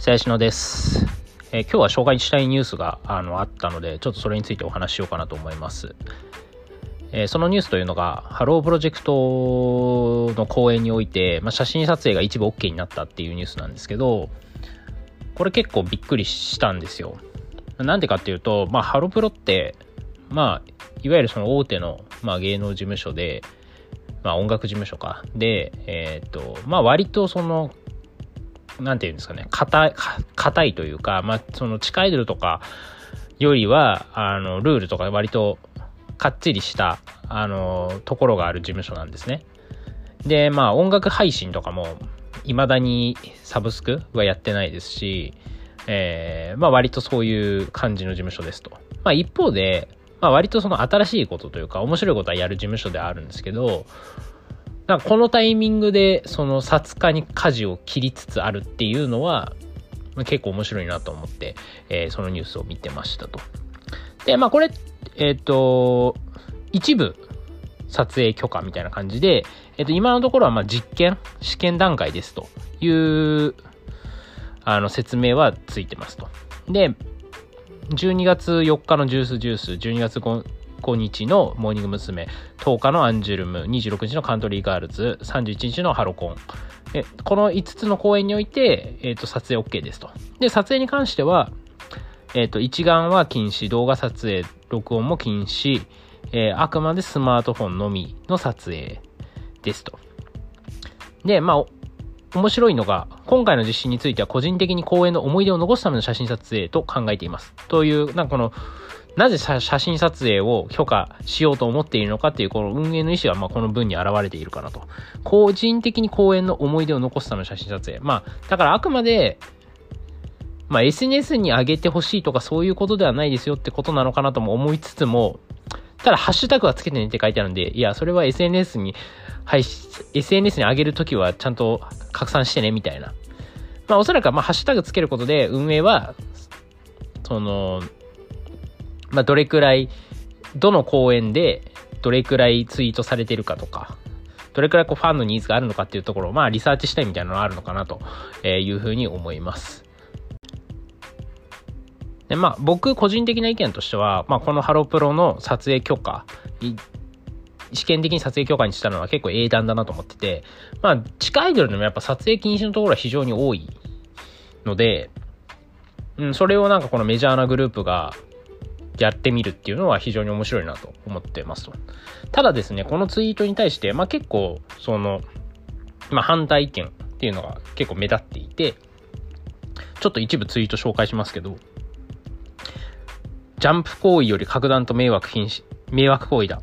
最初のです、えー、今日は紹介したいニュースがあのあったので、ちょっとそれについてお話ししようかなと思います。えー、そのニュースというのが、ハロープロジェクトの公演において、まあ、写真撮影が一部 OK になったっていうニュースなんですけど、これ結構びっくりしたんですよ。なんでかっていうと、まあ、ハロプロって、まあ、いわゆるその大手の、まあ、芸能事務所で、まあ、音楽事務所か。で、えっ、ー、と、まあ、割とその、なんていうんですかね、硬い、硬いというか、まあ、その地下アイドルとかよりは、あの、ルールとか割とかっちりした、あの、ところがある事務所なんですね。で、まあ、音楽配信とかも、未だにサブスクはやってないですし、えー、まあ割とそういう感じの事務所ですと。まあ一方で、まあ割とその新しいことというか面白いことはやる事務所ではあるんですけど、なんかこのタイミングでその札化に舵を切りつつあるっていうのは、結構面白いなと思って、えー、そのニュースを見てましたと。で、まあこれ、えっ、ー、と、一部撮影許可みたいな感じで、えっ、ー、と、今のところはま実験、試験段階ですというあの説明はついてますと。で、12月4日のジュースジュース、12月5日のモーニング娘。10日のアンジュルム、26日のカントリーガールズ、31日のハロコン。この5つの公演において、えーと、撮影 OK ですと。で、撮影に関しては、えっ、ー、と、一眼は禁止、動画撮影、録音も禁止、えー、あくまでスマートフォンのみの撮影ですと。で、まあ、面白いのが、今回の実施については個人的に公演の思い出を残すための写真撮影と考えています。という、なんかこの、なぜ写真撮影を許可しようと思っているのかっていうこの運営の意思はまこの文に表れているかなと。個人的に公演の思い出を残すための写真撮影。まあ、だからあくまで、まあ SNS に上げてほしいとかそういうことではないですよってことなのかなとも思いつつも、ただハッシュタグはつけてねって書いてあるんで、いや、それは SNS に、はい、SNS に上げるときはちゃんと拡散してねみたいな。まあおそらくまあハッシュタグつけることで運営は、その、まあ、どれくらい、どの公演でどれくらいツイートされてるかとか、どれくらいこうファンのニーズがあるのかっていうところを、まあ、リサーチしたいみたいなのがあるのかなというふうに思います。で、まあ、僕個人的な意見としては、まあ、このハロプロの撮影許可、試験的に撮影許可にしたのは結構英断だなと思ってて、まあ、地下アイドルでもやっぱ撮影禁止のところは非常に多いので、うん、それをなんかこのメジャーなグループがやってみるっていうのは非常に面白いなと思ってますと。ただですね、このツイートに対して、まあ結構、その、まあ反対意見っていうのが結構目立っていて、ちょっと一部ツイート紹介しますけど、ジャンプ行為より格段と迷惑禁止、迷惑行為だ。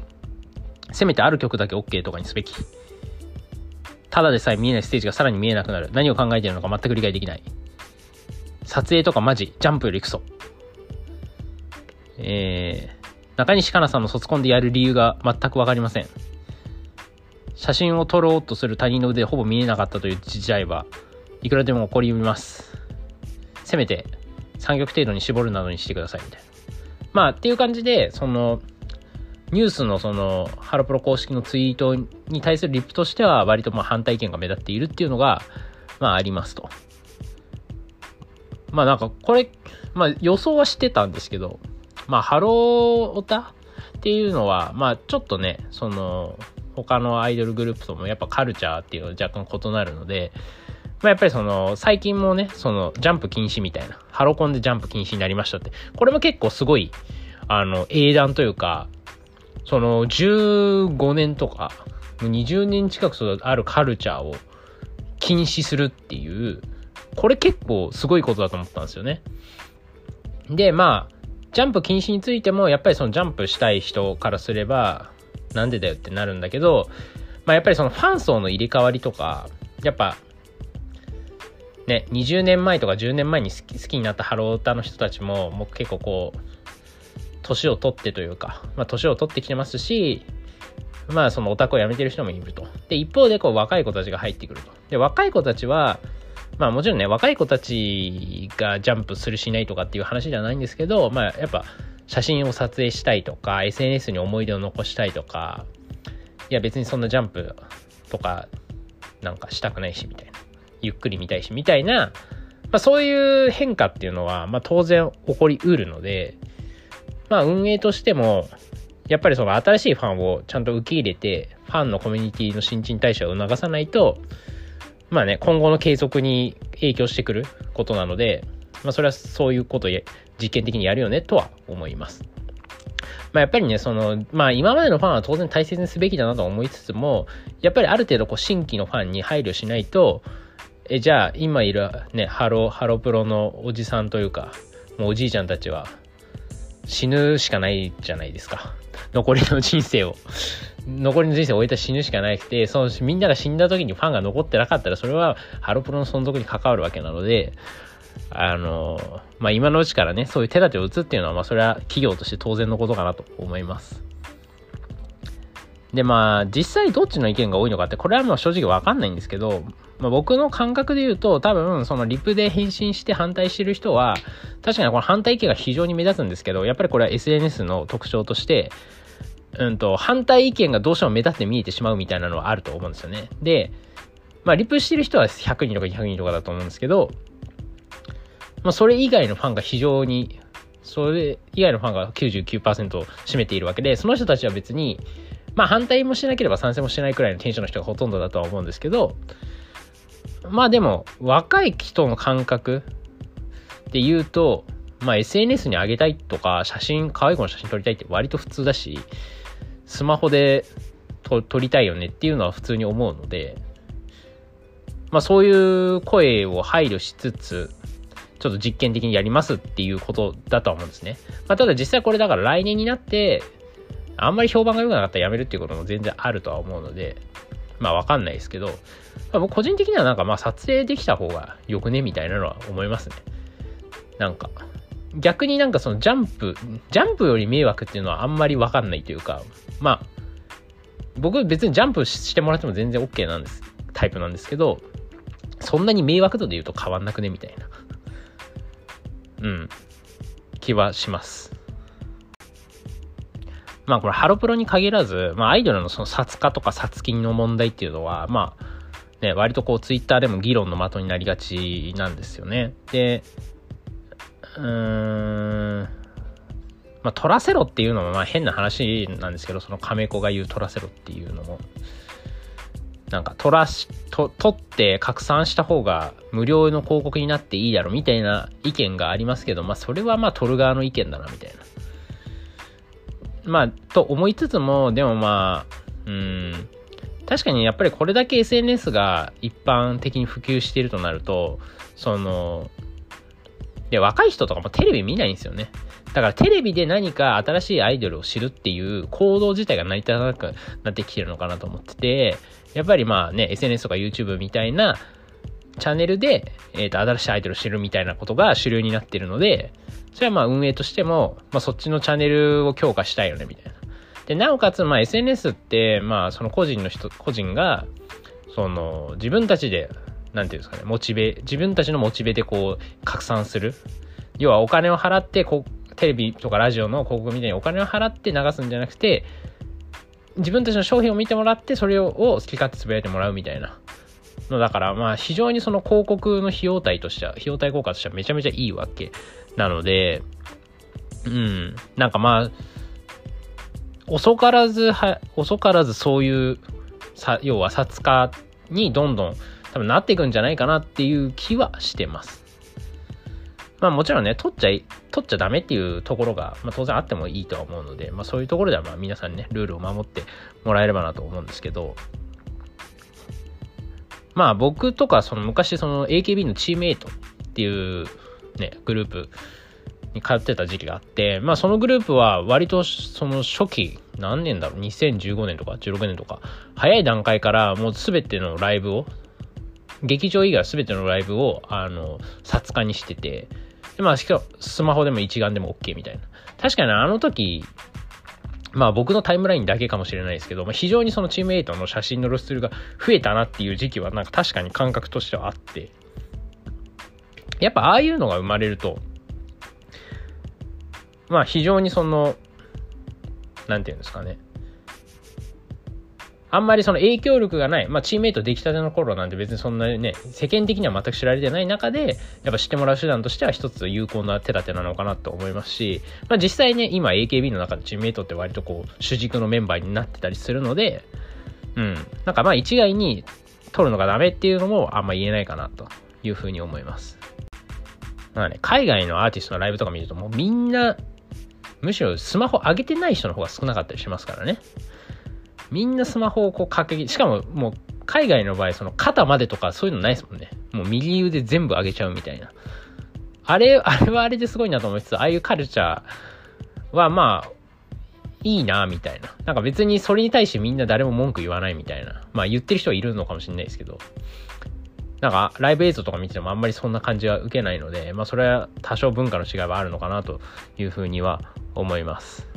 せめてある曲だけ OK とかにすべき。ただでさえ見えないステージがさらに見えなくなる。何を考えてるのか全く理解できない。撮影とかマジ、ジャンプよりクソ。えー、中西かなさんの卒コンでやる理由が全くわかりません。写真を撮ろうとする他人の腕ほぼ見えなかったという時代はいくらでも起こります。せめて3曲程度に絞るなどにしてくださいみたいな。まあっていう感じで、その、ニュースのその、ハロプロ公式のツイートに対するリップとしては割とまあ反対意見が目立っているっていうのが、まあありますと。まあなんかこれ、まあ予想はしてたんですけど、まあ、ハローオタっていうのは、まあ、ちょっとね、その、他のアイドルグループともやっぱカルチャーっていうのは若干異なるので、まあ、やっぱりその、最近もね、その、ジャンプ禁止みたいな、ハロコンでジャンプ禁止になりましたって、これも結構すごい、あの、英断というか、その、15年とか、20年近くあるカルチャーを禁止するっていう、これ結構すごいことだと思ったんですよね。で、まあ、ジャンプ禁止についても、やっぱりそのジャンプしたい人からすれば、なんでだよってなるんだけど、まあ、やっぱりそのファン層の入れ替わりとか、やっぱ、ね、20年前とか10年前に好き好きになったハロータの人たちも、もう結構こう、年を取ってというか、まあ、年を取ってきてますし、まあ、そのオタクを辞めてる人もいると。で、一方で、こう、若い子たちが入ってくると。で、若い子たちは、まあもちろんね、若い子たちがジャンプするしないとかっていう話ではないんですけど、まあやっぱ写真を撮影したいとか、SNS に思い出を残したいとか、いや別にそんなジャンプとかなんかしたくないしみたいな。ゆっくり見たいしみたいな、まあ、そういう変化っていうのは、まあ、当然起こりうるので、まあ、運営としても、やっぱりその新しいファンをちゃんと受け入れて、ファンのコミュニティの新陳代謝を促さないと、まあね、今後の継続に影響してくることなので、まあ、それはそういうことを実験的にやるよねとは思います。まあ、やっぱりね、その、まあ、今までのファンは当然大切にすべきだなと思いつつも、やっぱりある程度こう新規のファンに配慮しないと、え、じゃあ今いるね、ハロ、ハロプロのおじさんというか、もうおじいちゃんたちは死ぬしかないじゃないですか。残りの人生を。残りの人生を終えた死ぬしかなくて、そのみんなが死んだ時にファンが残ってなかったら、それはハロプロの存続に関わるわけなので、あの、まあ、今のうちからね、そういう手立てを打つっていうのは、まあ、それは企業として当然のことかなと思います。で、まあ、実際どっちの意見が多いのかって、これはもう正直わかんないんですけど、まあ、僕の感覚で言うと、多分、そのリプで返信して反対してる人は、確かにこの反対意見が非常に目立つんですけど、やっぱりこれは SNS の特徴として、うんと、反対意見がどうしても目立って見えてしまうみたいなのはあると思うんですよね。で、まあ、リプしてる人は100人とか200人とかだと思うんですけど、まあ、それ以外のファンが非常に、それ以外のファンが99%を占めているわけで、その人たちは別に、まあ反対もしなければ賛成もしないくらいのテンションの人がほとんどだとは思うんですけど、まあでも、若い人の感覚で言うと、まあ SNS に上げたいとか、写真、可愛い子の写真撮りたいって割と普通だし、スマホで撮りたいよねっていうのは普通に思うので、まあそういう声を配慮しつつ、ちょっと実験的にやりますっていうことだとは思うんですね。まあ、ただ実際これだから来年になって、あんまり評判が良くなかったらやめるっていうことも全然あるとは思うので、まあわかんないですけど、まあ、僕個人的にはなんかまあ撮影できた方がよくねみたいなのは思いますね。なんか、逆になんかそのジャンプ、ジャンプより迷惑っていうのはあんまりわかんないというか、まあ、僕別にジャンプしてもらっても全然 OK なんです、タイプなんですけど、そんなに迷惑度で言うと変わんなくねみたいな。うん、気はします。まあこれハロプロに限らず、まあアイドルのその札化とか札金の問題っていうのは、まあね、割とこうツイッターでも議論の的になりがちなんですよね。で、うーん、まあ取らせろっていうのもまあ変な話なんですけど、その亀子が言う取らせろっていうのも。なんか取らし、と、取って拡散した方が無料の広告になっていいだろみたいな意見がありますけど、まあそれはまあ取る側の意見だなみたいな。まあ、と思いつつも、でもまあ、うん、確かにやっぱりこれだけ SNS が一般的に普及しているとなると、その、で、若い人とかもテレビ見ないんですよね。だからテレビで何か新しいアイドルを知るっていう行動自体が成り立たなくなってきてるのかなと思ってて、やっぱりまあね、SNS とか YouTube みたいなチャンネルで、えっ、ー、と、新しいアイドルを知るみたいなことが主流になってるので、それはまあ運営としても、まあそっちのチャンネルを強化したいよね、みたいな。で、なおかつ、まあ SNS って、まあその個人の人、個人が、その、自分たちで、なんていうんですかね、モチベ、自分たちのモチベでこう、拡散する。要はお金を払って、こ、テレビとかラジオの広告みたいにお金を払って流すんじゃなくて、自分たちの商品を見てもらって、それを好き勝手つぶやいてもらうみたいな。のだから、まあ、非常にその広告の費用対としては、費用対効果としてはめちゃめちゃいいわけなので、うん、なんかまあ、遅からずは、遅からずそういう、さ要は札化にどんどん多分なっていくんじゃないかなっていう気はしてます。まあもちろんね、取っちゃい、取っちゃダメっていうところが、まあ当然あってもいいとは思うので、まあそういうところではまあ皆さんね、ルールを守ってもらえればなと思うんですけど、まあ僕とかその昔その AKB のチームエイトっていうね、グループに通ってた時期があって、まあそのグループは割とその初期、何年だろう、2015年とか16年とか、早い段階からもう全てのライブを、劇場以外は全てのライブを、あの、札化にしてて、で、まあ、しかも、スマホでも一眼でも OK みたいな。確かにあの時、まあ僕のタイムラインだけかもしれないですけど、まあ、非常にそのチームエイトの写真の露出が増えたなっていう時期はなんか確かに感覚としてはあって、やっぱああいうのが生まれると、まあ非常にその、なんていうんですかね。あんまりその影響力がない、まあ、チームメイト出来たての頃なんて別にそんなにね、世間的には全く知られてない中で、やっぱ知ってもらう手段としては一つ有効な手立てなのかなと思いますし、まあ、実際ね、今 AKB の中でチームメイトって割とこう、主軸のメンバーになってたりするので、うん、なんかまあ一概に取るのがダメっていうのもあんま言えないかなというふうに思います。まあね、海外のアーティストのライブとか見るともうみんな、むしろスマホ上げてない人の方が少なかったりしますからね。みんなスマホをこうかけ、しかももう海外の場合、その肩までとかそういうのないですもんね。もう右腕全部上げちゃうみたいな。あれ、あれはあれですごいなと思いつつ、ああいうカルチャーはまあ、いいなみたいな。なんか別にそれに対してみんな誰も文句言わないみたいな。まあ言ってる人はいるのかもしれないですけど。なんかライブ映像とか見ててもあんまりそんな感じは受けないので、まあそれは多少文化の違いはあるのかなというふうには思います。